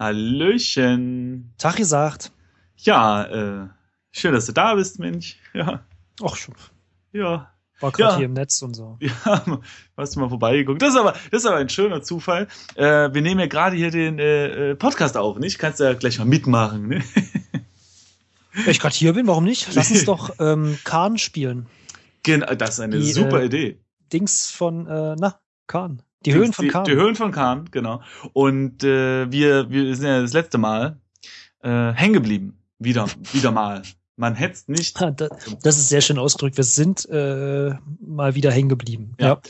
Hallöchen. Tag gesagt. Ja, äh, schön, dass du da bist, Mensch. Ja. Ach schon. Ja. War gerade Ja. hier im Netz und so. Ja, hast du mal vorbeigeguckt. Das ist aber, das ist aber ein schöner Zufall. Äh, wir nehmen ja gerade hier den äh, äh, Podcast auf, nicht? Kannst du ja gleich mal mitmachen, ne? Wenn ich gerade hier bin, warum nicht? Lass uns doch ähm, Kahn spielen. Genau, das ist eine Die, super äh, Idee. Dings von, äh, na, Kahn. Die Höhen von die, Kahn. Die Höhen von Kahn, genau. Und äh, wir, wir sind ja das letzte Mal äh, hängen geblieben. Wieder, wieder mal. Man hetzt nicht. Das ist sehr schön ausgedrückt. Wir sind äh, mal wieder hängen geblieben. Ja.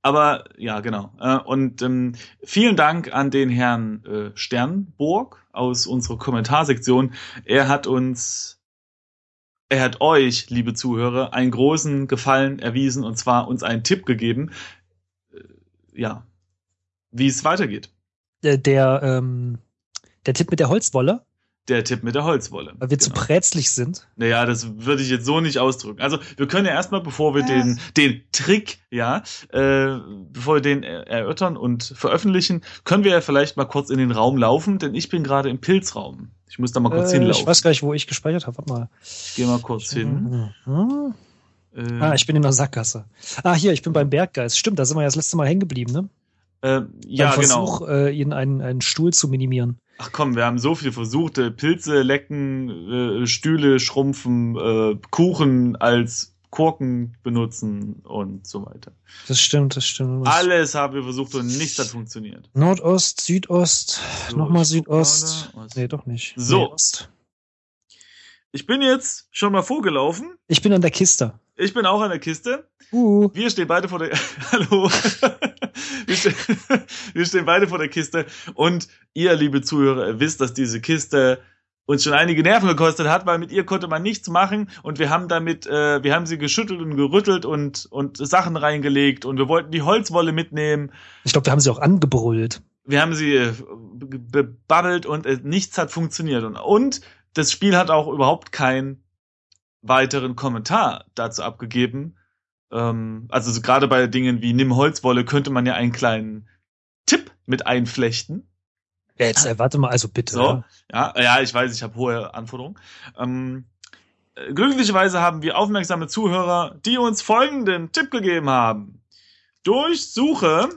Aber ja, genau. Äh, und ähm, vielen Dank an den Herrn äh, Sternburg aus unserer Kommentarsektion. Er hat uns, er hat euch, liebe Zuhörer, einen großen Gefallen erwiesen und zwar uns einen Tipp gegeben. Äh, ja, wie es weitergeht. Der, der, ähm, der Tipp mit der Holzwolle, Der Tipp mit der Holzwolle. weil wir zu Genau. prätzlich sind. Naja, das würde ich jetzt so nicht ausdrücken. Also wir können ja erstmal, bevor wir Ja. den, den Trick, ja, äh, bevor wir den er- erörtern und veröffentlichen, können wir ja vielleicht mal kurz in den Raum laufen, denn ich bin gerade im Pilzraum. Ich muss da mal kurz Äh, hinlaufen. ich weiß gar nicht, wo ich gespeichert habe. Warte mal. Geh mal kurz hin. Mhm. Äh, Ah, ich bin in der Sackgasse. Ah, hier, ich bin beim Berggeist. Stimmt, da sind wir ja das letzte Mal hängen geblieben, ne? äh, ja, Beim genau. Versuch, äh, ihnen einen, einen Stuhl zu minimieren. Ach komm, wir haben so viel versucht. Äh, Pilze lecken, äh, Stühle schrumpfen, äh, Kuchen als Korken benutzen und so weiter. Das stimmt, das stimmt. Alles haben wir versucht und nichts hat funktioniert. Nordost, Südost, So, nochmal Südost. Nee, doch nicht. So. Nee. Ich bin jetzt schon mal vorgelaufen. Ich bin an der Kiste. Ich bin auch an der Kiste. Uh. Wir stehen beide vor der. Hallo. wir, stehen, wir stehen beide vor der Kiste. Und ihr, liebe Zuhörer, wisst, dass diese Kiste uns schon einige Nerven gekostet hat, weil mit ihr konnte man nichts machen und wir haben damit, äh, wir haben sie geschüttelt und gerüttelt und und Sachen reingelegt und wir wollten die Holzwolle mitnehmen. Ich glaube, wir haben sie auch angebrüllt. Wir haben sie äh, be- bebabbelt und äh, nichts hat funktioniert und und das Spiel hat auch überhaupt keinen weiteren Kommentar dazu abgegeben. Ähm, also so gerade bei Dingen wie Nimm Holzwolle könnte man ja einen kleinen Tipp mit einflechten. Ja, jetzt, äh, warte mal, also bitte. So, ja. ja, ja, ich weiß, ich habe hohe Anforderungen. Ähm, äh, glücklicherweise haben wir aufmerksame Zuhörer, die uns folgenden Tipp gegeben haben. Durchsuche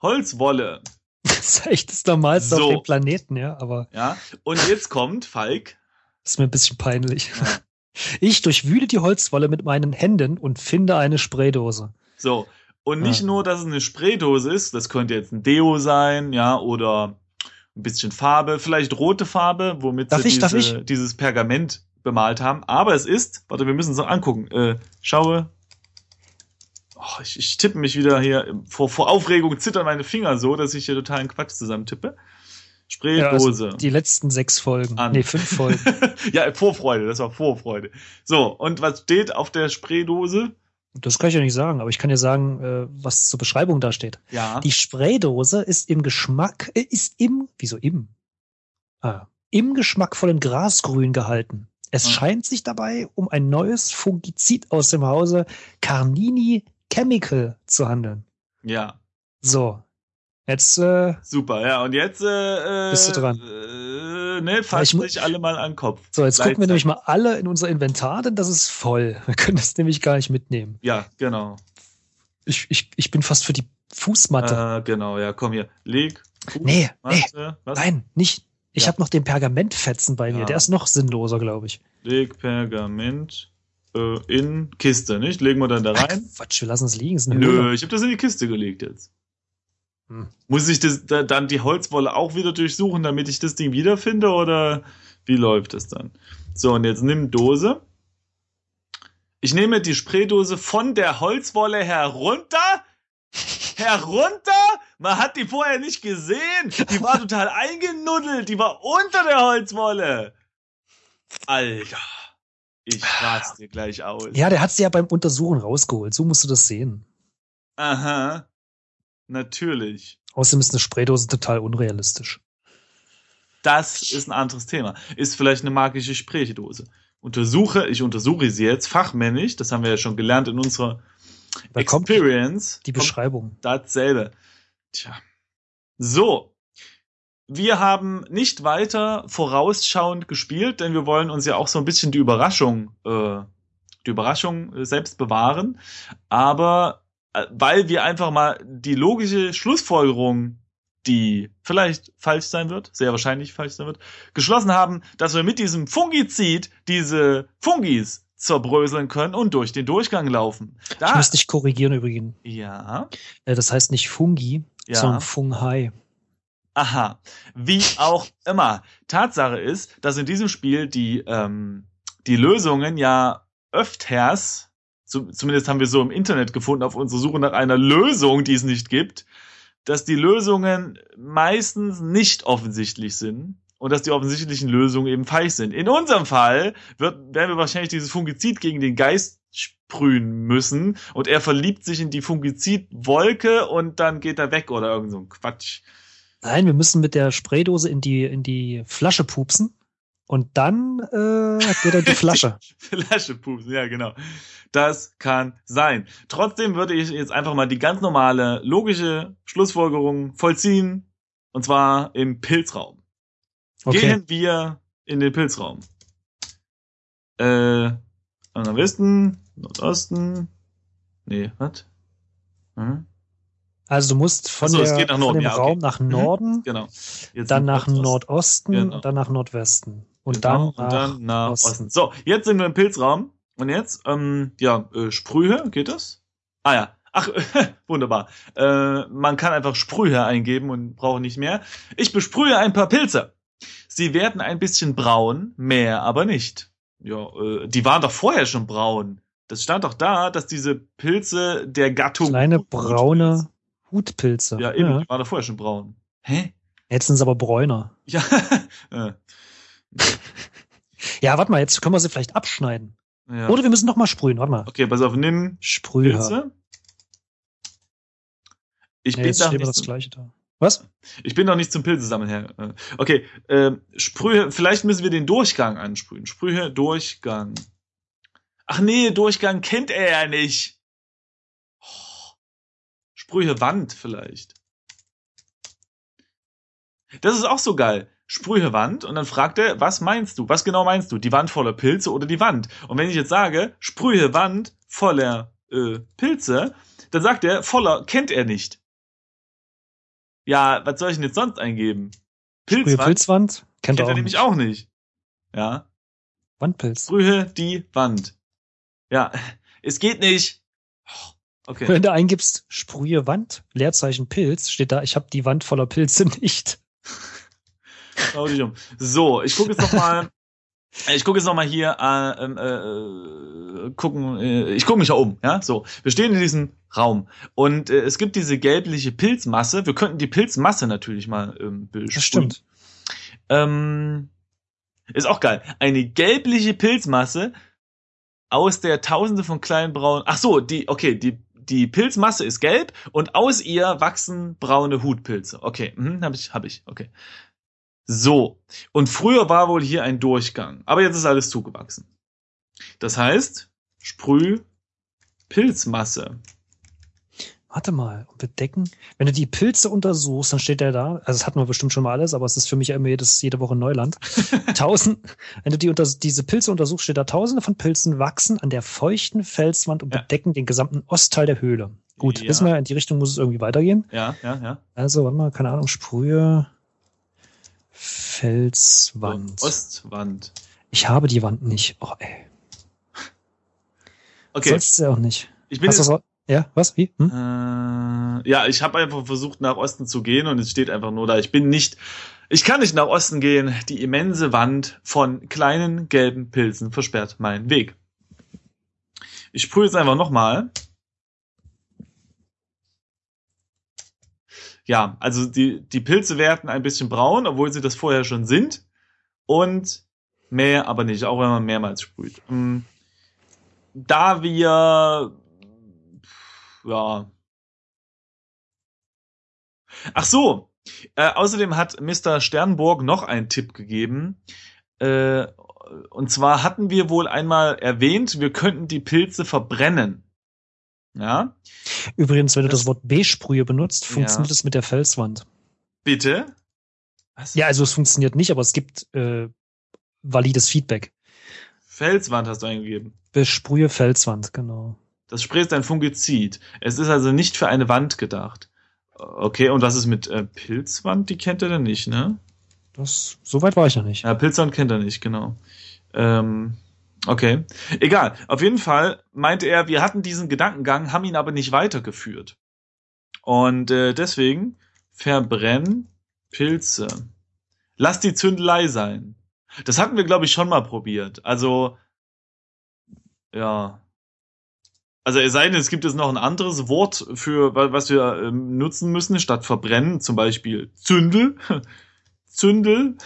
Holzwolle. Das ist echt das Normalste So. auf dem Planeten, ja, aber Ja, und jetzt kommt Falk. ist mir ein bisschen peinlich. Ich durchwühle die Holzwolle mit meinen Händen und finde eine Spraydose. So. Und nicht Ja. nur, dass es eine Spraydose ist, das könnte jetzt ein Deo sein, ja, oder ein bisschen Farbe, vielleicht rote Farbe, womit Darf sie ich, diese, dieses Pergament bemalt haben. Aber es ist, warte, wir müssen es noch angucken. Äh, schaue. Oh, ich, ich tippe mich wieder hier. Vor, vor Aufregung zittern meine Finger so, dass ich hier totalen Quatsch zusammentippe. Ja, also Spraydose. die letzten sechs Folgen. An. Nee, fünf Folgen. ja, Vorfreude, das war Vorfreude. So, und was steht auf der Spraydose? Das kann ich ja nicht sagen, aber ich kann dir sagen, äh, was zur Beschreibung da steht. Ja. Die Spraydose ist im Geschmack, äh, ist im, wieso im? Ah, im geschmackvollen Grasgrün gehalten. Es Ah. scheint sich dabei um ein neues Fungizid aus dem Hause Carnini Chemical zu handeln. ja. So. Jetzt, äh, Super, ja, und jetzt äh, Bist du dran? Äh, ne, fassen Ich mu- sich alle mal an den Kopf. so, jetzt gucken wir nämlich mal alle in unser Inventar, denn das ist voll. Wir können das nämlich gar nicht mitnehmen. Ja, genau. Ich, ich, ich bin fast für die Fußmatte. Äh, genau, ja, komm hier. Leg. Fuß, Nee, nee. Matte, was? Nein, nicht. Ich Ja. habe noch den Pergamentfetzen bei mir. Ja. Der ist noch sinnloser, glaube ich. Leg Pergament äh, in Kiste, nicht? Legen wir dann da rein? Quatsch, wir lassen es liegen. Nö, ich habe das in die Kiste gelegt jetzt. Hm. Muss ich das da, dann die Holzwolle auch wieder durchsuchen, damit ich das Ding wiederfinde oder wie läuft das dann? So, und jetzt nimm Dose. Ich nehme die Spraydose von der Holzwolle herunter. Herunter? Man hat die vorher nicht gesehen. Die war total eingenuddelt. Die war unter der Holzwolle. Alter. Ich raste gleich aus. Ja, der hat sie ja beim Untersuchen rausgeholt. So musst du das sehen. Aha. Natürlich. Außerdem ist eine Spraydose total unrealistisch. Das ist ein anderes Thema. Ist vielleicht eine magische Spraydose. Untersuche, ich untersuche sie jetzt fachmännisch, das haben wir ja schon gelernt in unserer Da Experience. die Beschreibung. Dasselbe. Tja. So. Wir haben nicht weiter vorausschauend gespielt, denn wir wollen uns ja auch so ein bisschen die Überraschung, äh, die Überraschung äh, selbst bewahren. Aber äh, weil wir einfach mal die logische Schlussfolgerung, die vielleicht falsch sein wird, sehr wahrscheinlich falsch sein wird, geschlossen haben, dass wir mit diesem Fungizid diese Fungis zerbröseln können und durch den Durchgang laufen. Ich muss dich korrigieren übrigens. ja, Äh, Das heißt nicht Fungi, Ja. sondern Funghai. Aha, wie auch immer. Tatsache ist, dass in diesem Spiel die, ähm, die Lösungen ja öfters, zu, zumindest haben wir so im Internet gefunden, auf unserer Suche nach einer Lösung, die es nicht gibt, dass die Lösungen meistens nicht offensichtlich sind und dass die offensichtlichen Lösungen eben falsch sind. In unserem Fall wird, werden wir wahrscheinlich dieses Fungizid gegen den Geist sprühen müssen und er verliebt sich in die Fungizidwolke und dann geht er weg oder irgend so ein Quatsch. Nein, wir müssen mit der Spraydose in die, in die Flasche pupsen und dann äh, geht er in die Flasche. Flasche pupsen, ja, genau. Das kann sein. Trotzdem würde ich jetzt einfach mal die ganz normale, logische Schlussfolgerung vollziehen. Und zwar im Pilzraum. Okay. Gehen wir in den Pilzraum. Äh, am Nordwesten, Nordosten. Nee, was? Hm? Also du musst von, so, der, nach von Norden, dem ja, okay. Raum nach Mhm. Norden, Genau. Jetzt dann nach Nordosten. Nordosten Genau. und dann nach Nordwesten. Und Genau, dann, und dann nach Osten. Osten. So, jetzt sind wir im Pilzraum. Und jetzt, ähm, ja, äh, Sprühe, geht das? Ah ja. Ach, wunderbar. Äh, man kann einfach Sprühe eingeben und braucht nicht mehr. Ich besprühe ein paar Pilze. Sie werden ein bisschen braun, mehr aber nicht. Ja, äh, die waren doch vorher schon braun. Das stand doch da, dass diese Pilze der Gattung. kleine braune Hutpilze. Ja, eben, die waren doch vorher schon braun. Hä? Jetzt sind sie aber bräuner. Ja. äh, Ja, warte mal, jetzt können wir sie vielleicht abschneiden. ja. Oder wir müssen noch mal sprühen. Warte mal. Okay, pass auf, nimm Sprüher. Pilze. Ich Ja, bin da nicht das gleiche da. Was? ich bin noch nicht zum Pilze sammeln her. Äh, Okay, ähm, Sprühe, vielleicht müssen wir den Durchgang ansprühen. Sprühe, Durchgang. Ach nee, Durchgang kennt er ja nicht. Sprühe, Wand vielleicht. Das ist auch so geil. Sprühe Wand und dann fragt er, was meinst du? Was genau meinst du? Die Wand voller Pilze oder die Wand? Und wenn ich jetzt sage, Sprühe Wand voller äh, Pilze, dann sagt er, voller kennt er nicht. Ja, was soll ich denn jetzt sonst eingeben? Sprühe Pilzwand Pilzwand? Kennt, kennt er er auch nämlich nicht. auch nicht. Ja, Wandpilz. Sprühe die Wand. Ja, es geht nicht. Okay. Wenn du eingibst Sprühe Wand, Leerzeichen Pilz, steht da, ich habe die Wand voller Pilze nicht. Schau dich um. So, ich gucke jetzt noch mal. Ich gucke jetzt noch mal hier. Äh, ähm, äh, gucken. Äh, ich gucke mich ja um. Ja, so. Wir stehen in diesem Raum und äh, es gibt diese gelbliche Pilzmasse. Wir könnten die Pilzmasse natürlich mal ähm. Das stimmt. Ähm, ist auch geil. Eine gelbliche Pilzmasse aus der Tausende von kleinen braunen. Ach so, die. Okay, die die Pilzmasse ist gelb und aus ihr wachsen braune Hutpilze. Okay, mhm, hab ich, hab ich. Okay. So. Und früher war wohl hier ein Durchgang, aber jetzt ist alles zugewachsen. Das heißt, Sprüh Pilzmasse. Warte mal, bedecken. Wenn du die Pilze untersuchst, dann steht der da, also das hatten wir bestimmt schon mal alles, aber es ist für mich immer jedes, jede Woche Neuland. Tausend, wenn du die unter, diese Pilze untersuchst, steht da tausende von Pilzen wachsen an der feuchten Felswand und Ja. bedecken den gesamten Ostteil der Höhle. Gut, Ja. wissen wir, in die Richtung muss es irgendwie weitergehen. Ja, ja, ja. Also, warte mal, keine Ahnung, Sprühe, So, Felswand. Ostwand. Ich habe die Wand nicht. Oh, ey. Okay, Sollst du ja auch nicht. ich bin jetzt, so, ja, was? Wie? Hm? Äh, ja, ich habe einfach versucht, nach Osten zu gehen und es steht einfach nur da. Ich bin nicht, ich kann nicht nach Osten gehen. Die immense Wand von kleinen gelben Pilzen versperrt meinen Weg. Ich sprühe jetzt einfach nochmal. Ja, also die, die Pilze werden ein bisschen braun, obwohl sie das vorher schon sind. Und mehr aber nicht, auch wenn man mehrmals sprüht. Ähm, Da wir ja. Ach so. Äh, außerdem hat Mr. Sternburg noch einen Tipp gegeben. Äh, und zwar hatten wir wohl einmal erwähnt, wir könnten die Pilze verbrennen. Ja, Übrigens, wenn du Das- das Wort B-Sprühe benutzt, Ja. funktioniert es mit der Felswand. bitte. Was? Ja, also es funktioniert nicht, aber es gibt äh, valides Feedback. Felswand hast du eingegeben. Besprühe Felswand, genau. Das Spray ist ein Fungizid. Es ist also nicht für eine Wand gedacht. Okay, und was ist mit äh, Pilzwand? Die kennt er denn nicht, ne? Das, so weit war ich noch nicht. Ja, Pilzwand kennt er nicht, genau. Ähm, okay. Egal. Auf jeden Fall meinte er, wir hatten diesen Gedankengang, haben ihn aber nicht weitergeführt. Und äh, deswegen verbrenn Pilze. Lass die Zündelei sein. Das hatten wir, glaube ich, schon mal probiert. Also, ja. Also es sei denn, es gibt jetzt noch ein anderes Wort für, wa- was wir ähm, nutzen müssen, statt verbrennen, zum Beispiel Zündel. Zündel.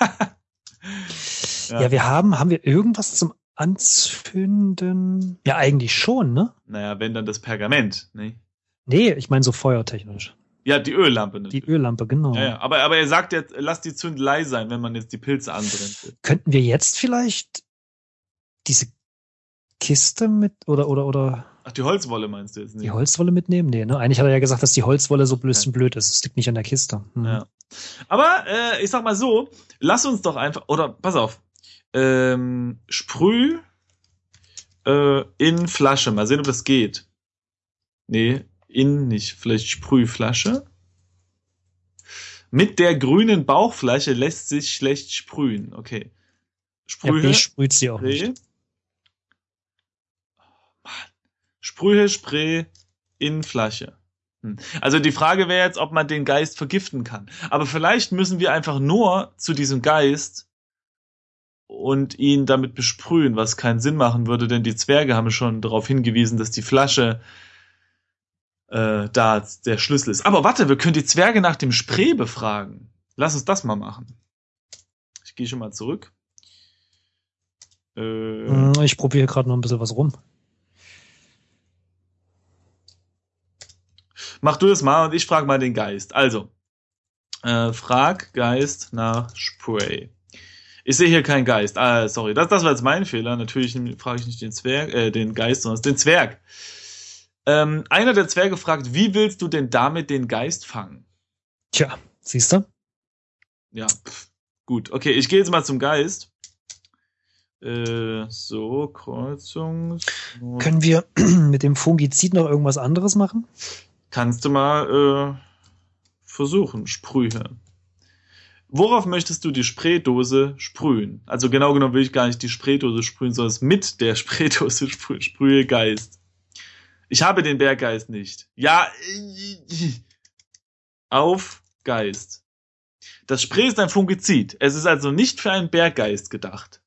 Ja. wir haben, haben wir irgendwas zum Anzünden? Ja, eigentlich schon, ne? Naja, wenn dann das Pergament, ne? Nee, ich meine so feuertechnisch. Ja, die Öllampe Die natürlich. Öllampe, genau. Ja, ja. Aber, aber er sagt jetzt, lass die Zündelei sein, wenn man jetzt die Pilze anbrennt. Könnten wir jetzt vielleicht diese Kiste mit oder oder oder Ach, die Holzwolle meinst du jetzt nicht? die Holzwolle mitnehmen? Nee, ne? Eigentlich hat er ja gesagt, dass die Holzwolle so bisschen blöd ist. Es liegt nicht an der Kiste. Hm. Ja. Aber äh, ich sag mal so, lass uns doch einfach, oder pass auf, ähm, Sprüh äh, in Flasche. Mal sehen, ob das geht. Nee, in nicht. Vielleicht Sprühflasche. Mit der grünen Bauchfläche lässt sich schlecht sprühen. Okay. Ja, Sprühe. B sprüht sie auch nicht. Spray. Mann. Sprühe, Spray in Flasche. Hm. Also die Frage wäre jetzt, ob man den Geist vergiften kann. Aber vielleicht müssen wir einfach nur zu diesem Geist und ihn damit besprühen, was keinen Sinn machen würde, denn die Zwerge haben schon darauf hingewiesen, dass die Flasche äh, da der Schlüssel ist. Aber warte, wir können die Zwerge nach dem Spray befragen. Lass uns das mal machen. Ich gehe schon mal zurück. Äh, Hm, Ich probiere gerade noch ein bisschen was rum. Mach du das mal und ich frage mal den Geist. Also, äh, frag Geist nach Spray. Ich sehe hier keinen Geist. Ah, sorry, das, das war jetzt mein Fehler. Natürlich frage ich nicht den Zwerg, äh, den Geist, sondern den Zwerg. Ähm, einer der Zwerge fragt, wie willst du denn damit den Geist fangen? Tja, siehst du? Ja, pff, gut. Okay, ich gehe jetzt mal zum Geist. Äh, so, Kreuzung. Können wir mit dem Fungizid noch irgendwas anderes machen? Kannst du mal äh, versuchen, Sprühe. Worauf möchtest du die Spraydose sprühen? Also genau genommen will ich gar nicht die Spraydose sprühen, sondern mit der Spraydose sprühen. Sprühe Geist. Ich habe den Berggeist nicht. Ja, auf Geist. Das Spray ist ein Fungizid. Es ist also nicht für einen Berggeist gedacht.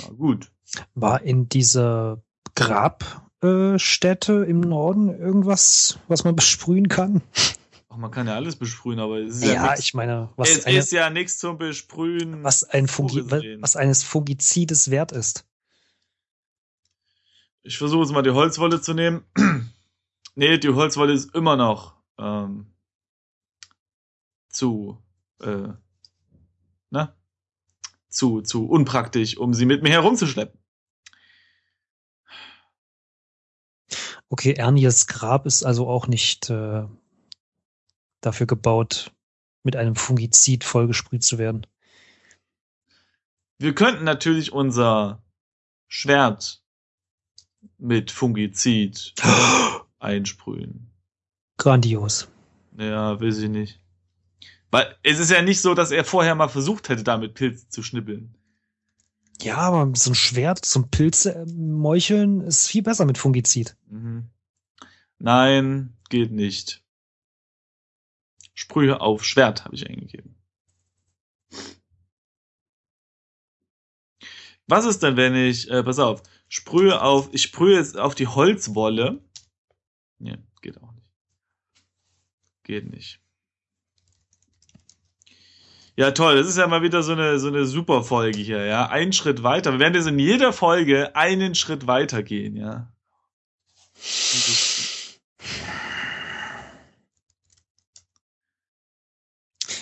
Na gut. War in dieser Grabstätte im Norden irgendwas, was man besprühen kann? Ach, man kann ja alles besprühen, aber es ist ja, Ja, nix, ich meine, was, es eine, ist ja nichts zum Besprühen. was ein Fungi, was eines Fungizides wert ist. Ich versuche jetzt mal die Holzwolle zu nehmen. nee, die Holzwolle ist immer noch ähm, zu, äh, ne? Zu, zu unpraktisch, um sie mit mir herumzuschleppen. Okay, Ernies Grab ist also auch nicht äh, dafür gebaut, mit einem Fungizid vollgesprüht zu werden. Wir könnten natürlich unser Schwert mit Fungizid einsprühen. Grandios. Ja, weiß ich nicht. Weil es ist ja nicht so, dass er vorher mal versucht hätte, damit Pilze zu schnippeln. Ja, aber so ein Schwert zum Pilze äh, meucheln ist viel besser mit Fungizid. Mhm. Nein, geht nicht. Sprühe auf Schwert habe ich eingegeben. Was ist denn, wenn ich, äh, pass auf, sprühe auf, ich sprühe jetzt auf die Holzwolle. Nee, geht auch nicht. Geht nicht. Ja, toll. Das ist ja mal wieder so eine, so eine super Folge hier, ja. Einen Schritt weiter. Wir werden jetzt in jeder Folge einen Schritt weiter gehen, ja.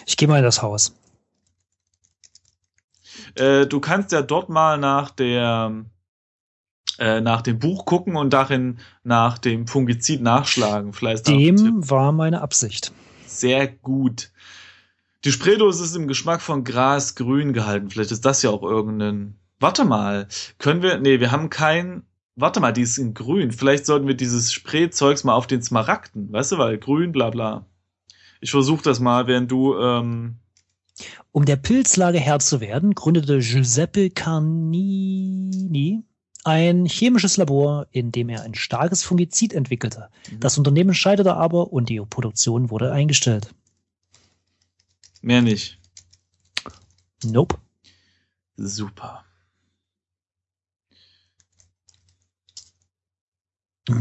Ich gehe mal in das Haus. Äh, du kannst ja dort mal nach der äh, nach dem Buch gucken und darin nach dem Fungizid nachschlagen. Vielleicht. Dem war meine Absicht. sehr gut. Die Spraydose ist im Geschmack von Gras grün gehalten. Vielleicht ist das ja auch irgendein. Warte mal, können wir. Nee, wir haben kein. Warte mal, die ist in grün. Vielleicht sollten wir dieses Sprayzeugs mal auf den Smaragden. Weißt du, weil grün, bla bla. Ich versuche das mal, während du. Ähm, Um der Pilzlage Herr zu werden, gründete Giuseppe Carnini ein chemisches Labor, in dem er ein starkes Fungizid entwickelte. Mhm. Das Unternehmen scheiterte aber und die Produktion wurde eingestellt. Mehr nicht. Nope. Super.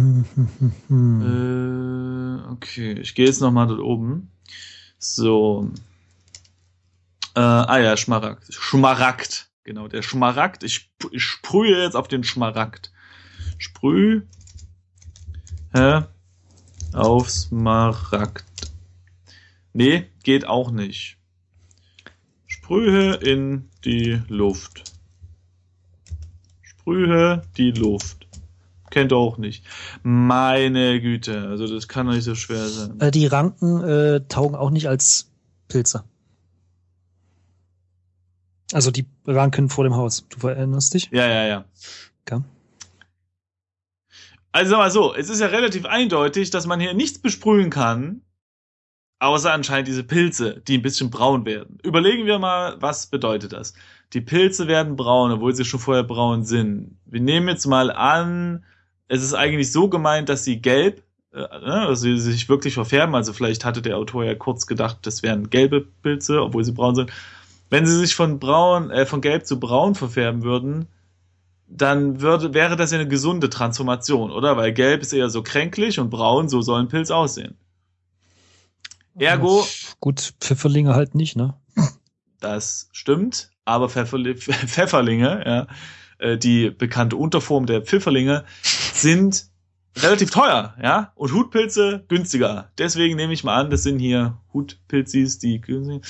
Äh, okay, ich gehe jetzt nochmal dort oben. So. Äh, ah ja, Schmaragd. Schmaragd. Genau, der Schmaragd. Ich, ich sprühe jetzt auf den Schmaragd. Sprüh. Hä? Auf Smaragd. Nee, geht auch nicht. Sprühe in die Luft. Sprühe die Luft. Kennt ihr auch nicht. Meine Güte, also das kann doch nicht so schwer sein. Äh, die Ranken äh, taugen auch nicht als Pilze. Also die Ranken vor dem Haus. Du erinnerst dich? Ja, ja, ja. Okay. Also sag mal so, es ist ja relativ eindeutig, dass man hier nichts besprühen kann, außer anscheinend diese Pilze, die ein bisschen braun werden. Überlegen wir mal, was bedeutet das? Die Pilze werden braun, obwohl sie schon vorher braun sind. Wir nehmen jetzt mal an, es ist eigentlich so gemeint, dass sie gelb, äh, ne, also sie sich wirklich verfärben. Also vielleicht hatte der Autor ja kurz gedacht, das wären gelbe Pilze, obwohl sie braun sind. Wenn sie sich von braun, äh, von gelb zu braun verfärben würden, dann würde, wäre das ja eine gesunde Transformation, oder? Weil gelb ist eher so kränklich und braun, so soll ein Pilz aussehen. Ergo, Gut, Pfifferlinge halt nicht, ne? das stimmt, aber Pfefferli Pfefferlinge, ja, äh, die bekannte Unterform der Pfifferlinge, sind relativ teuer, ja, und Hutpilze günstiger. Deswegen nehme ich mal an, das sind hier Hutpilzis, die günstig.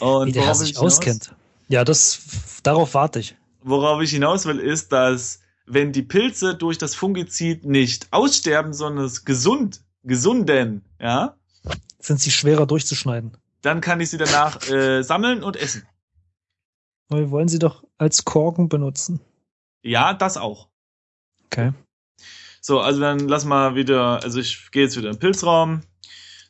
Und Wie der sich hinaus- auskennt. Ja, das, darauf warte ich. Worauf ich hinaus will, ist, dass wenn die Pilze durch das Fungizid nicht aussterben, sondern es gesund, gesunden, ja, Sind sie schwerer durchzuschneiden. dann kann ich sie danach äh, sammeln und essen. Aber wir wollen sie doch als Korken benutzen. Ja, das auch. Okay. So, also dann lass mal wieder, also ich gehe jetzt wieder in den Pilzraum.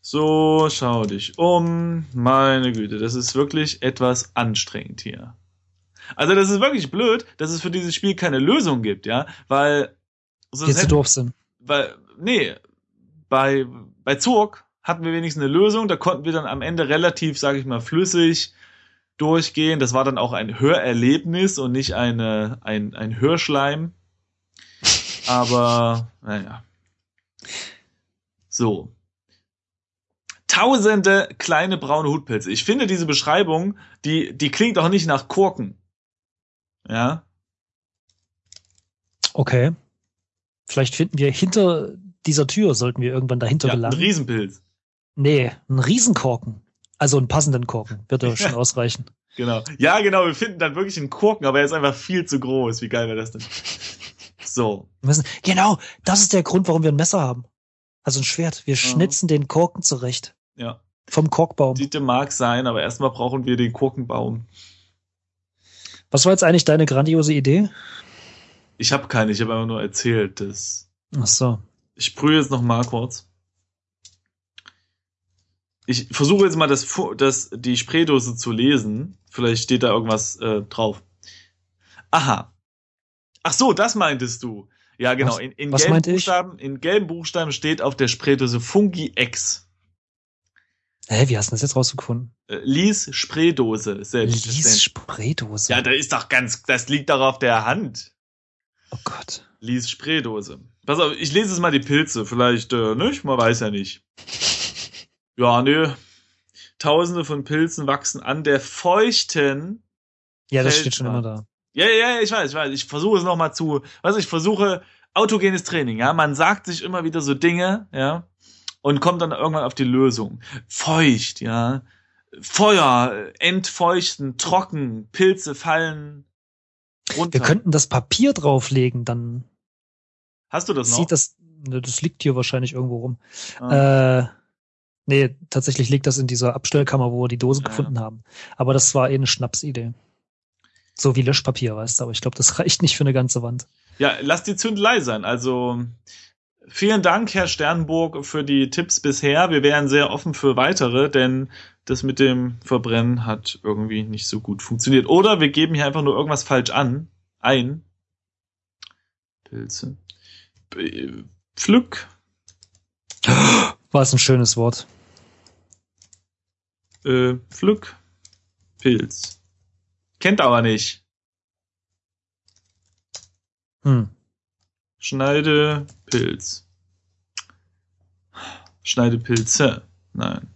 So, schau dich um. Meine Güte, das ist wirklich etwas anstrengend hier. Also das ist wirklich blöd, dass es für dieses Spiel keine Lösung gibt, ja, weil sonst zu hätten- doof sind. weil, nee, bei, bei Zurg hatten wir wenigstens eine Lösung, da konnten wir dann am Ende relativ, sage ich mal, flüssig durchgehen. Das war dann auch ein Hörerlebnis und nicht eine, ein, ein Hörschleim. Aber, naja. So. Tausende kleine braune Hutpilze. Ich finde diese Beschreibung, die, die klingt auch nicht nach Korken. Ja. Okay. Vielleicht finden wir hinter dieser Tür, sollten wir irgendwann dahinter ja ein gelangen. Riesenpilz. Nee, einen Riesenkorken. Also einen passenden Korken. Wird ja schon ausreichen. Genau. Ja, genau, wir finden dann wirklich einen Korken, aber er ist einfach viel zu groß. Wie geil wäre das denn? So. Wir müssen, genau, das ist der Grund, warum wir ein Messer haben. Also ein Schwert. Wir schnitzen den Korken zurecht. Ja. Vom Korkbaum. Diete mag sein, aber erstmal brauchen wir den Korkenbaum. Was war jetzt eigentlich deine grandiose Idee? Ich habe keine, ich habe einfach nur erzählt, dass. Ach so. Ich sprühe jetzt noch mal kurz. Ich versuche jetzt mal das, das, die Spraydose zu lesen. Vielleicht steht da irgendwas äh, drauf. Aha. Ach so, das meintest du. Ja, genau. Was- In, in, was gelben ich? Buchstaben, in gelben Buchstaben steht auf der Spraydose Fungi X. Hä, wie hast du das jetzt rausgefunden? Äh, Lies Spraydose selbst. Lies Spraydose. Ja, da ist doch ganz, das liegt doch auf der Hand. oh Gott. Lies Spraydose. Pass auf, ich lese jetzt mal die Pilze. Vielleicht, äh, nicht? Man weiß ja nicht. Ja, nö. Tausende von Pilzen wachsen an der feuchten. Ja, das Fällt steht schon immer da. Ja, ja, ja, ich weiß, ich weiß. Ich versuche es nochmal zu. Was ich versuche, autogenes Training, ja. Man sagt sich immer wieder so Dinge, ja. Und kommt dann irgendwann auf die Lösung. Feucht, ja. Feuer, entfeuchten, trocken, Pilze fallen runter. Wir könnten das Papier drauflegen, dann Hast du das noch? sieht das, ne, das liegt hier wahrscheinlich irgendwo rum. Ah. Äh, Nee, tatsächlich liegt das in dieser Abstellkammer, wo wir die Dose Ja. gefunden haben. Aber das war eh eine Schnapsidee. So wie Löschpapier, weißt du, aber ich glaube, das reicht nicht für eine ganze Wand. Ja, lass die Zündelei sein. Also vielen Dank, Herr Sternburg, für die Tipps bisher. Wir wären sehr offen für weitere, denn das mit dem Verbrennen hat irgendwie nicht so gut funktioniert. Oder wir geben hier einfach nur irgendwas falsch an. Ein. Pilze. Pflück. War es ein schönes Wort. Äh, Pflück. Pilz. Kennt aber nicht. Hm. Schneide Pilz. Schneide Pilze. Nein.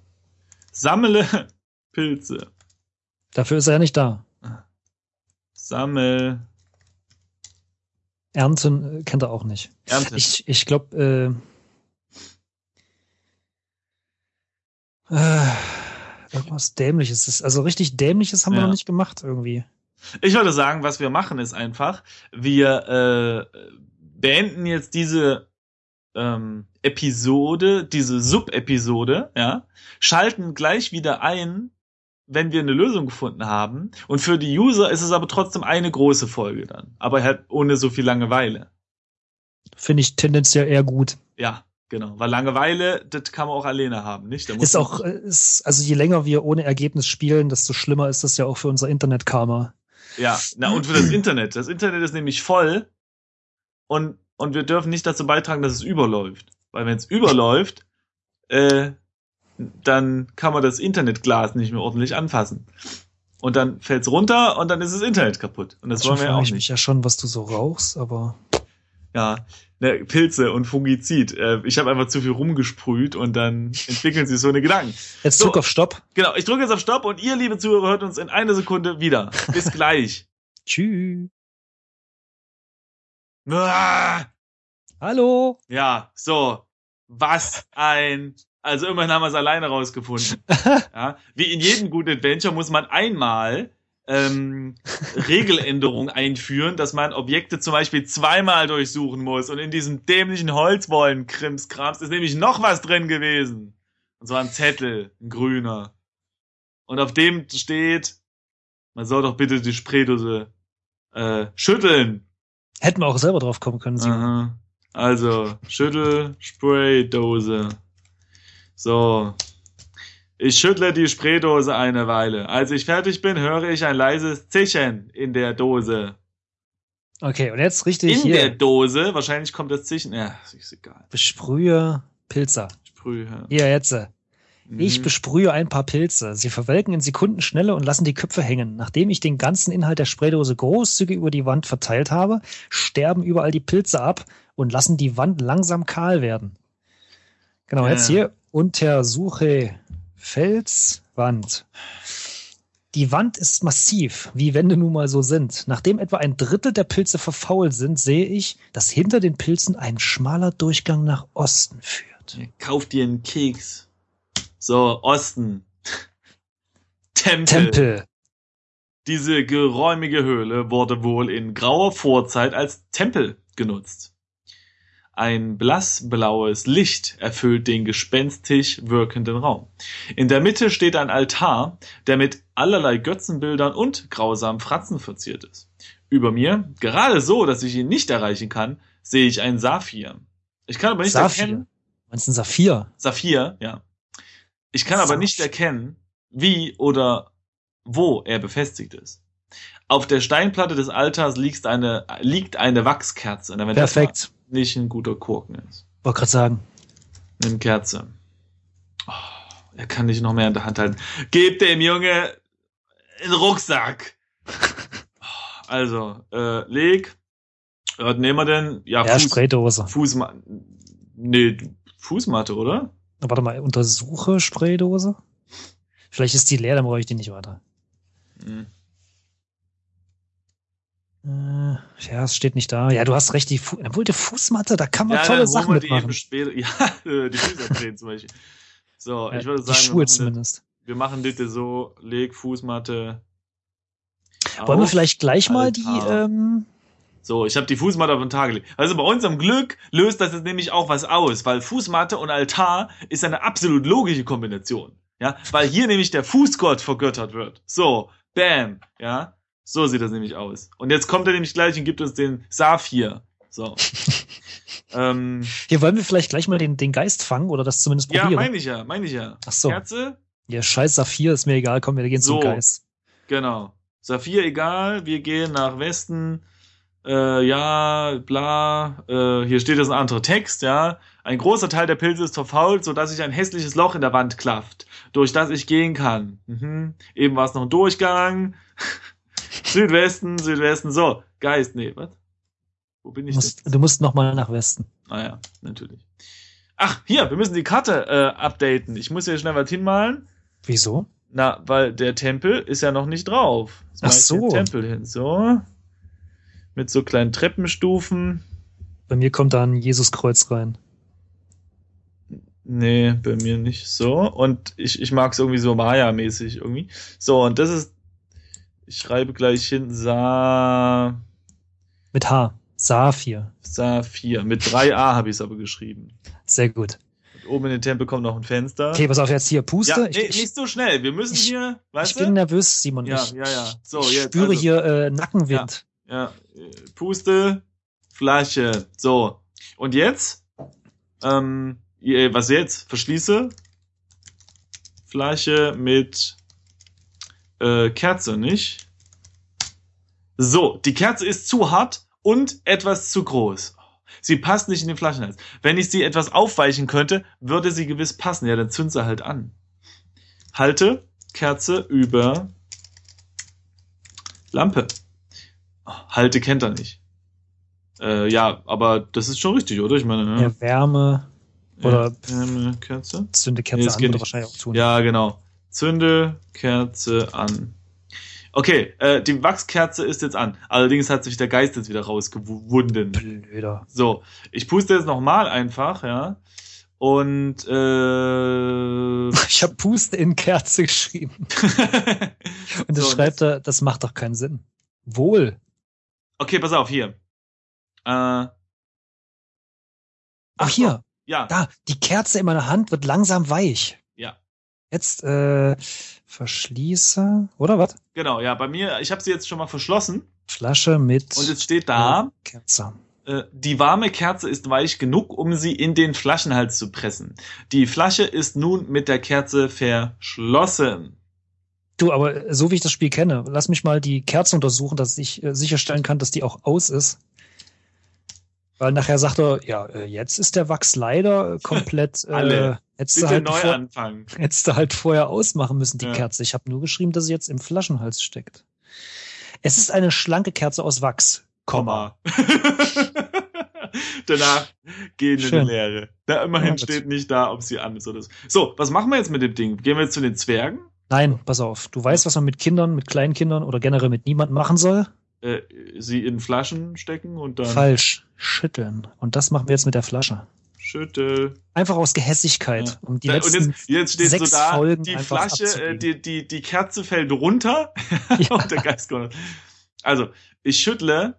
Sammle Pilze. Dafür ist er ja nicht da. Sammel. Ernten äh, kennt er auch nicht. Ernte. Ich, ich glaube, äh, äh, irgendwas Dämliches. ist- Also richtig Dämliches haben wir Ja. noch nicht gemacht irgendwie. Ich würde sagen, was wir machen, ist einfach, wir äh, beenden jetzt diese ähm, Episode, diese Sub-Episode, ja, schalten gleich wieder ein, wenn wir eine Lösung gefunden haben. Und für die User ist es aber trotzdem eine große Folge dann. Aber halt ohne so viel Langeweile. Finde ich tendenziell eher gut. Ja, genau. Weil Langeweile, das kann man auch alleine haben, nicht? Ist auch, äh, ist, also je länger wir ohne Ergebnis spielen, desto schlimmer ist das ja auch für unser Internet-Karma. Ja, na und für das Internet. Das Internet ist nämlich voll und, und wir dürfen nicht dazu beitragen, dass es überläuft. Weil wenn es überläuft, äh, dann kann man das Internetglas nicht mehr ordentlich anfassen. Und dann fällt's runter und dann ist das Internet kaputt. Und das wollen wir ja auch ich mich nicht. ja schon, was du so rauchst, aber Ja, ne, Pilze und Fungizid. Äh, ich habe einfach zu viel rumgesprüht und dann entwickeln sich so eine Gedanken. jetzt So. drück auf Stopp. Genau, ich drücke jetzt auf Stopp und ihr, liebe Zuhörer, hört uns in einer Sekunde wieder. Bis gleich. Tschüss. Ah! Hallo. Ja, so. Was ein. Also immerhin haben wir es alleine rausgefunden. Ja, wie in jedem guten Adventure muss man einmal ähm, Regeländerungen einführen, dass man Objekte zum Beispiel zweimal durchsuchen muss. Und in diesem dämlichen Holzwollen-Krimskrams ist nämlich noch was drin gewesen. Und zwar ein Zettel, ein grüner. Und auf dem steht, man soll doch bitte die Spraydose äh, schütteln. Hätten wir auch selber drauf kommen können. Aha. Also, Schüttel, Spraydose. So. Ich schüttle die Spraydose eine Weile. Als ich fertig bin, höre ich ein leises Zischen in der Dose. Okay, und jetzt richtig In der hier. Dose, wahrscheinlich kommt das Zischen. Ja, ist egal. Besprühe Pilzer. Sprühe. Hier, jetzt. Ich Mhm. besprühe ein paar Pilze. Sie verwelken in Sekundenschnelle und lassen die Köpfe hängen. Nachdem ich den ganzen Inhalt der Spraydose großzügig über die Wand verteilt habe, sterben überall die Pilze ab und lassen die Wand langsam kahl werden. Genau, Ja. jetzt hier untersuche Felswand. Die Wand ist massiv, wie Wände nun mal so sind. Nachdem etwa ein Drittel der Pilze verfault sind, sehe ich, dass hinter den Pilzen ein schmaler Durchgang nach Osten führt. Kauf dir einen Keks. So, Osten. Tempel. Tempel. Diese geräumige Höhle wurde wohl in grauer Vorzeit als Tempel genutzt. Ein blassblaues Licht erfüllt den gespenstisch wirkenden Raum. In der Mitte steht ein Altar, der mit allerlei Götzenbildern und grausamen Fratzen verziert ist. Über mir, gerade so, dass ich ihn nicht erreichen kann, sehe ich einen Saphir. Ich kann aber nicht Saphir. erkennen, Meinst du ein Saphir? Saphir, ja. Ich kann aber nicht Saphir. erkennen, wie oder wo er befestigt ist. Auf der Steinplatte des Altars liegt eine, liegt eine Wachskerze. Perfekt. Nicht ein guter Korken ist. Wollte gerade sagen. Nimm Kerze. Oh, er kann nicht noch mehr in der Hand halten. Gebt dem Junge einen Rucksack. Also, äh, leg. Was nehmen wir denn? Ja, Ja, Fuß, Spraydose. Fußmatte. Nee, Fußmatte, oder? Warte mal, untersuche Spraydose. Vielleicht ist die leer, dann brauche ich die nicht weiter. Hm. Äh, ja, es steht nicht da. Ja, du hast recht, die, Fu obwohl die Fußmatte, da kann man Ja, tolle Sachen wir die mitmachen. später. Ja, äh, die drehen zum Beispiel. So, Ja, ich würde die sagen, wir Schuhe das, zumindest. wir machen das so, leg Fußmatte. Wollen wir auf. vielleicht gleich mal die, Altar. ähm, So, ich habe die Fußmatte auf den Tag gelegt. Also bei unserem Glück löst das jetzt nämlich auch was aus, weil Fußmatte und Altar ist eine absolut logische Kombination. Ja, weil hier nämlich der Fußgott vergöttert wird. So, bam, ja. So sieht das nämlich aus. Und jetzt kommt er nämlich gleich und gibt uns den Saphir. So. ähm, Hier wollen wir vielleicht gleich mal den, den Geist fangen oder das zumindest ja, probieren. meine ich ja, meine ich ja. Ach so. Kerze, Ja, scheiß Saphir, ist mir egal, komm, wir gehen So. zum Geist. Genau. Saphir egal, wir gehen nach Westen. Äh, ja, bla. Äh, hier steht jetzt ein anderer Text, ja. Ein großer Teil der Pilze ist verfault, sodass sich ein hässliches Loch in der Wand klafft, durch das ich gehen kann. Mhm. Eben war es noch ein Durchgang. Südwesten, Südwesten, so. Geist, nee, was? Wo bin Du ich musst, denn? du musst nochmal nach Westen. Ah ja, natürlich. Ach, hier, wir müssen die Karte äh, updaten. Ich muss hier schnell was hinmalen. Wieso? Na, weil der Tempel ist ja noch nicht drauf. Jetzt Ach so. Den Tempel hin. So. Mit so kleinen Treppenstufen. Bei mir kommt da ein Jesuskreuz rein. Nee, bei mir nicht so. Und ich, ich mag es irgendwie so Maya-mäßig irgendwie. So, und das ist. Ich schreibe gleich hin Sa. Mit H. Saphir. Saphir. Mit 3a habe ich es aber geschrieben. Sehr gut. Und oben in den Tempel kommt noch ein Fenster. Okay, pass auf, jetzt hier Puste. ja, ich, nee, ich, nicht so schnell. Wir müssen ich- hier. ich Weißt bin du? nervös, Simon. Ja, ich ja, ja. So, ich jetzt. spüre also- hier äh, Nackenwind. Ja, äh, Puste, Flasche. So. Und jetzt? Ähm, was jetzt? Verschließe. Flasche mit äh, Kerze, nicht? So, die Kerze ist zu hart und etwas zu groß. Sie passt nicht in den Flaschenhals. Wenn ich sie etwas aufweichen könnte, würde sie gewiss passen. Ja, dann zünd sie halt an. Halte Kerze über Lampe. Halte kennt er nicht. Äh, ja, aber das ist schon richtig, oder? Ich meine, ja. Ja, Wärme oder- Wärme, Kerze. zünde Nee, Kerze das an, wahrscheinlich auch tun. Ja, genau. Zünde Kerze an. Okay, äh, die Wachskerze ist jetzt an. Allerdings hat sich der Geist jetzt wieder rausgewunden. Blöder. So, ich puste jetzt nochmal einfach, ja. Und äh, Ich habe Puste in Kerze geschrieben. Und das So, schreibt er, das macht doch keinen Sinn. Wohl. okay, pass auf, hier. Äh, Ach hier, ja, da, die Kerze in meiner Hand wird langsam weich. Jetzt äh, verschließe, oder was? genau, ja, bei mir, ich habe sie jetzt schon mal verschlossen Flasche mit und jetzt steht da, Kerze. äh, die warme Kerze ist weich genug, um sie in den Flaschenhals zu pressen. Die Flasche ist nun mit der Kerze verschlossen. Du, aber so wie ich das Spiel kenne, lass mich mal die Kerze untersuchen, dass ich äh, sicherstellen kann, dass die auch aus ist. Weil nachher sagt er, ja, äh, jetzt ist der Wachs leider äh, komplett. Alle. Äh, hättest, Bitte halt neu vor, anfangen. hättest du halt vorher ausmachen müssen, die Ja. Kerze. Ich habe nur geschrieben, dass sie jetzt im Flaschenhals steckt. Es ist eine schlanke Kerze aus Wachs. Komma. Danach gehen in die. Leere. Da immerhin Ja, steht nicht da, ob sie an ist oder so. So, was machen wir jetzt mit dem Ding? Gehen wir jetzt zu den Zwergen? Nein, pass auf. Du weißt, was man mit Kindern, mit kleinen Kindern oder generell mit niemandem machen soll? Äh, sie in Flaschen stecken und dann Falsch. Schütteln. Und das machen wir jetzt mit der Flasche. schüttel. Einfach aus Gehässigkeit. Ja. Um die Da, und letzten, jetzt, jetzt steht so da, Folgen die Flasche, äh, abzugeben. die, die, die Kerze fällt runter Ja. und der Geist kommt. Also, ich schüttle.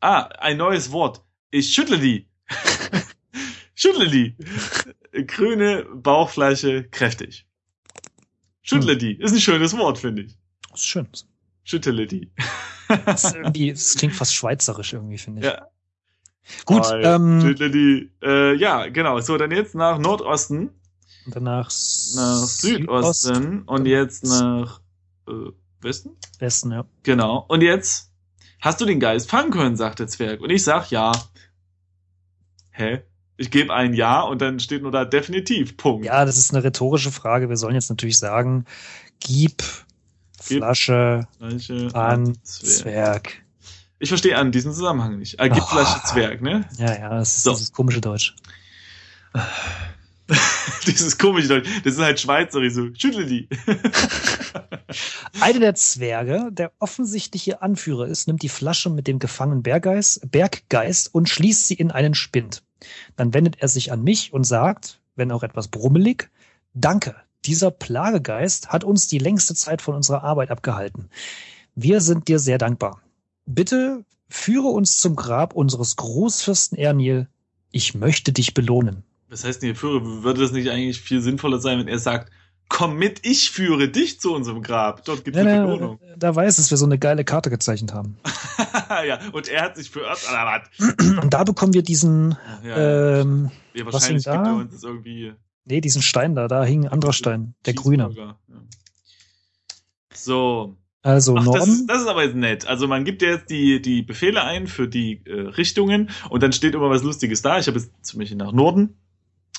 Ah, ein neues Wort. Ich schüttle die. schüttle die. Grüne Bauchfläche kräftig. Schüttle Hm. die. Ist ein schönes Wort, finde ich. Das ist schön. Schüttele die. Das, das klingt fast schweizerisch irgendwie, finde ich. Ja. Gut, Toll. ähm. Äh, ja, genau. So, dann jetzt nach Nordosten, und danach nach Südosten und jetzt nach äh, Westen? Westen, ja. Genau. Und jetzt hast du den Geist fangen können, sagt der Zwerg. Und ich sag ja. Hä? Ich gebe ein Ja und dann steht nur da definitiv. Punkt. Ja, das ist eine rhetorische Frage. Wir sollen jetzt natürlich sagen, Gib Flasche Flasche an Zwerg. Zwerg. Ich verstehe an diesen Zusammenhang nicht. Ah, gib Oh. Flasche Zwerg, ne? Ja, ja, das ist So. dieses komische Deutsch. Dieses komische Deutsch. Das ist halt Schweizerisch so. Schüttle die. Einer der Zwerge, der offensichtliche Anführer ist, nimmt die Flasche mit dem gefangenen Berggeist, Berggeist und schließt sie in einen Spind. Dann wendet er sich an mich und sagt, wenn auch etwas brummelig, Danke, dieser Plagegeist hat uns die längste Zeit von unserer Arbeit abgehalten. Wir sind dir sehr dankbar. Bitte Führe uns zum Grab unseres Großfürsten Ernil. Ich möchte dich belohnen. Was heißt denn hier führe? Würde das nicht eigentlich viel sinnvoller sein, wenn er sagt, komm mit, ich führe dich zu unserem Grab. Dort gibt es Ja, eine Belohnung. da weiß es, wir so eine geile Karte gezeichnet haben. ja, und er hat sich oder was? Und da bekommen wir diesen, Ja, ähm, ja, was wahrscheinlich gibt da? er uns irgendwie. Nee, diesen Stein da, da hing ein anderer Stein, der grüne. Ja. So. Also Ach, das, Norden. ist, das ist aber jetzt nett. Also man gibt ja jetzt die, die Befehle ein für die äh, Richtungen und dann steht immer was Lustiges da. Ich habe jetzt zum Beispiel nach Norden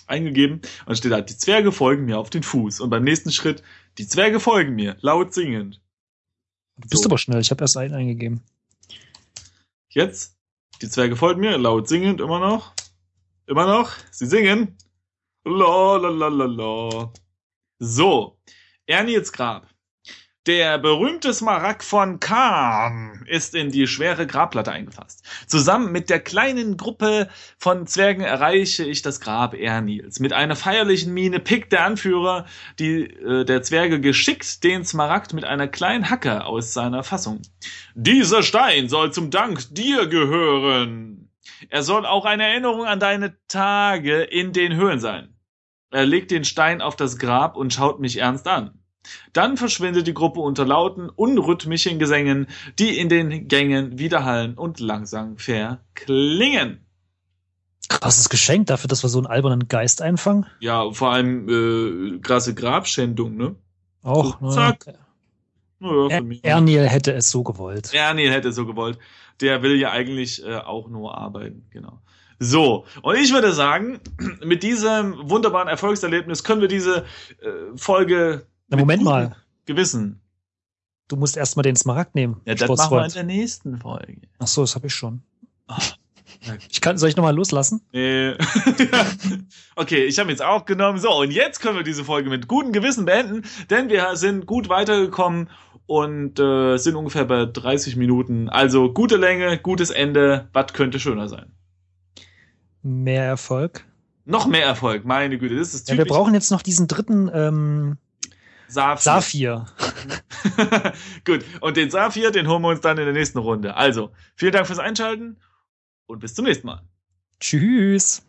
eingegeben und dann steht da, die Zwerge folgen mir auf den Fuß. Und beim nächsten Schritt, die Zwerge folgen mir, laut singend. Du bist so. aber schnell, ich habe erst einen eingegeben. Jetzt, die Zwerge folgen mir, laut singend, immer noch. Immer noch, sie singen. La la la la la. So, Ernils Grab. Der berühmte Smaragd von Khan ist in die schwere Grabplatte eingefasst. Zusammen mit der kleinen Gruppe von Zwergen erreiche ich das Grab Ernils. Mit einer feierlichen Miene pickt der Anführer die, äh, der Zwerge geschickt den Smaragd mit einer kleinen Hacke aus seiner Fassung. Dieser Stein soll zum Dank dir gehören. Er soll auch eine Erinnerung an deine Tage in den Höhlen sein. Er legt den Stein auf das Grab und schaut mich ernst an. Dann verschwindet die Gruppe unter lauten, unrhythmischen Gesängen, die in den Gängen widerhallen und langsam verklingen. Krasses Geschenk dafür, dass wir so einen albernen Geist einfangen. Ja, vor allem äh, krasse Grabschändung, ne? Auch. So, ne? zack. Er für mich. Ernil hätte es so gewollt. Ernie hätte so gewollt. Der will ja eigentlich äh, auch nur arbeiten, genau. So, und ich würde sagen, mit diesem wunderbaren Erfolgserlebnis können wir diese äh, Folge Na, Moment mal. Gewissen. Du musst erst mal den Smaragd nehmen. Ja, das machen wir in der nächsten Folge. Ach so, das habe ich schon. ja. Ich kann, soll ich nochmal loslassen? Äh, okay, ich habe jetzt auch genommen. So, und jetzt können wir diese Folge mit gutem Gewissen beenden, denn wir sind gut weitergekommen und äh, sind ungefähr bei 30 Minuten. Also gute Länge, gutes Ende. Was könnte schöner sein? Mehr Erfolg. Noch mehr Erfolg, meine Güte. Das ist Ja, wir typisch brauchen jetzt noch diesen dritten ähm, Saphir. Saphir. Gut, und den Saphir, den holen wir uns dann in der nächsten Runde. Also, vielen Dank fürs Einschalten und bis zum nächsten Mal. Tschüss.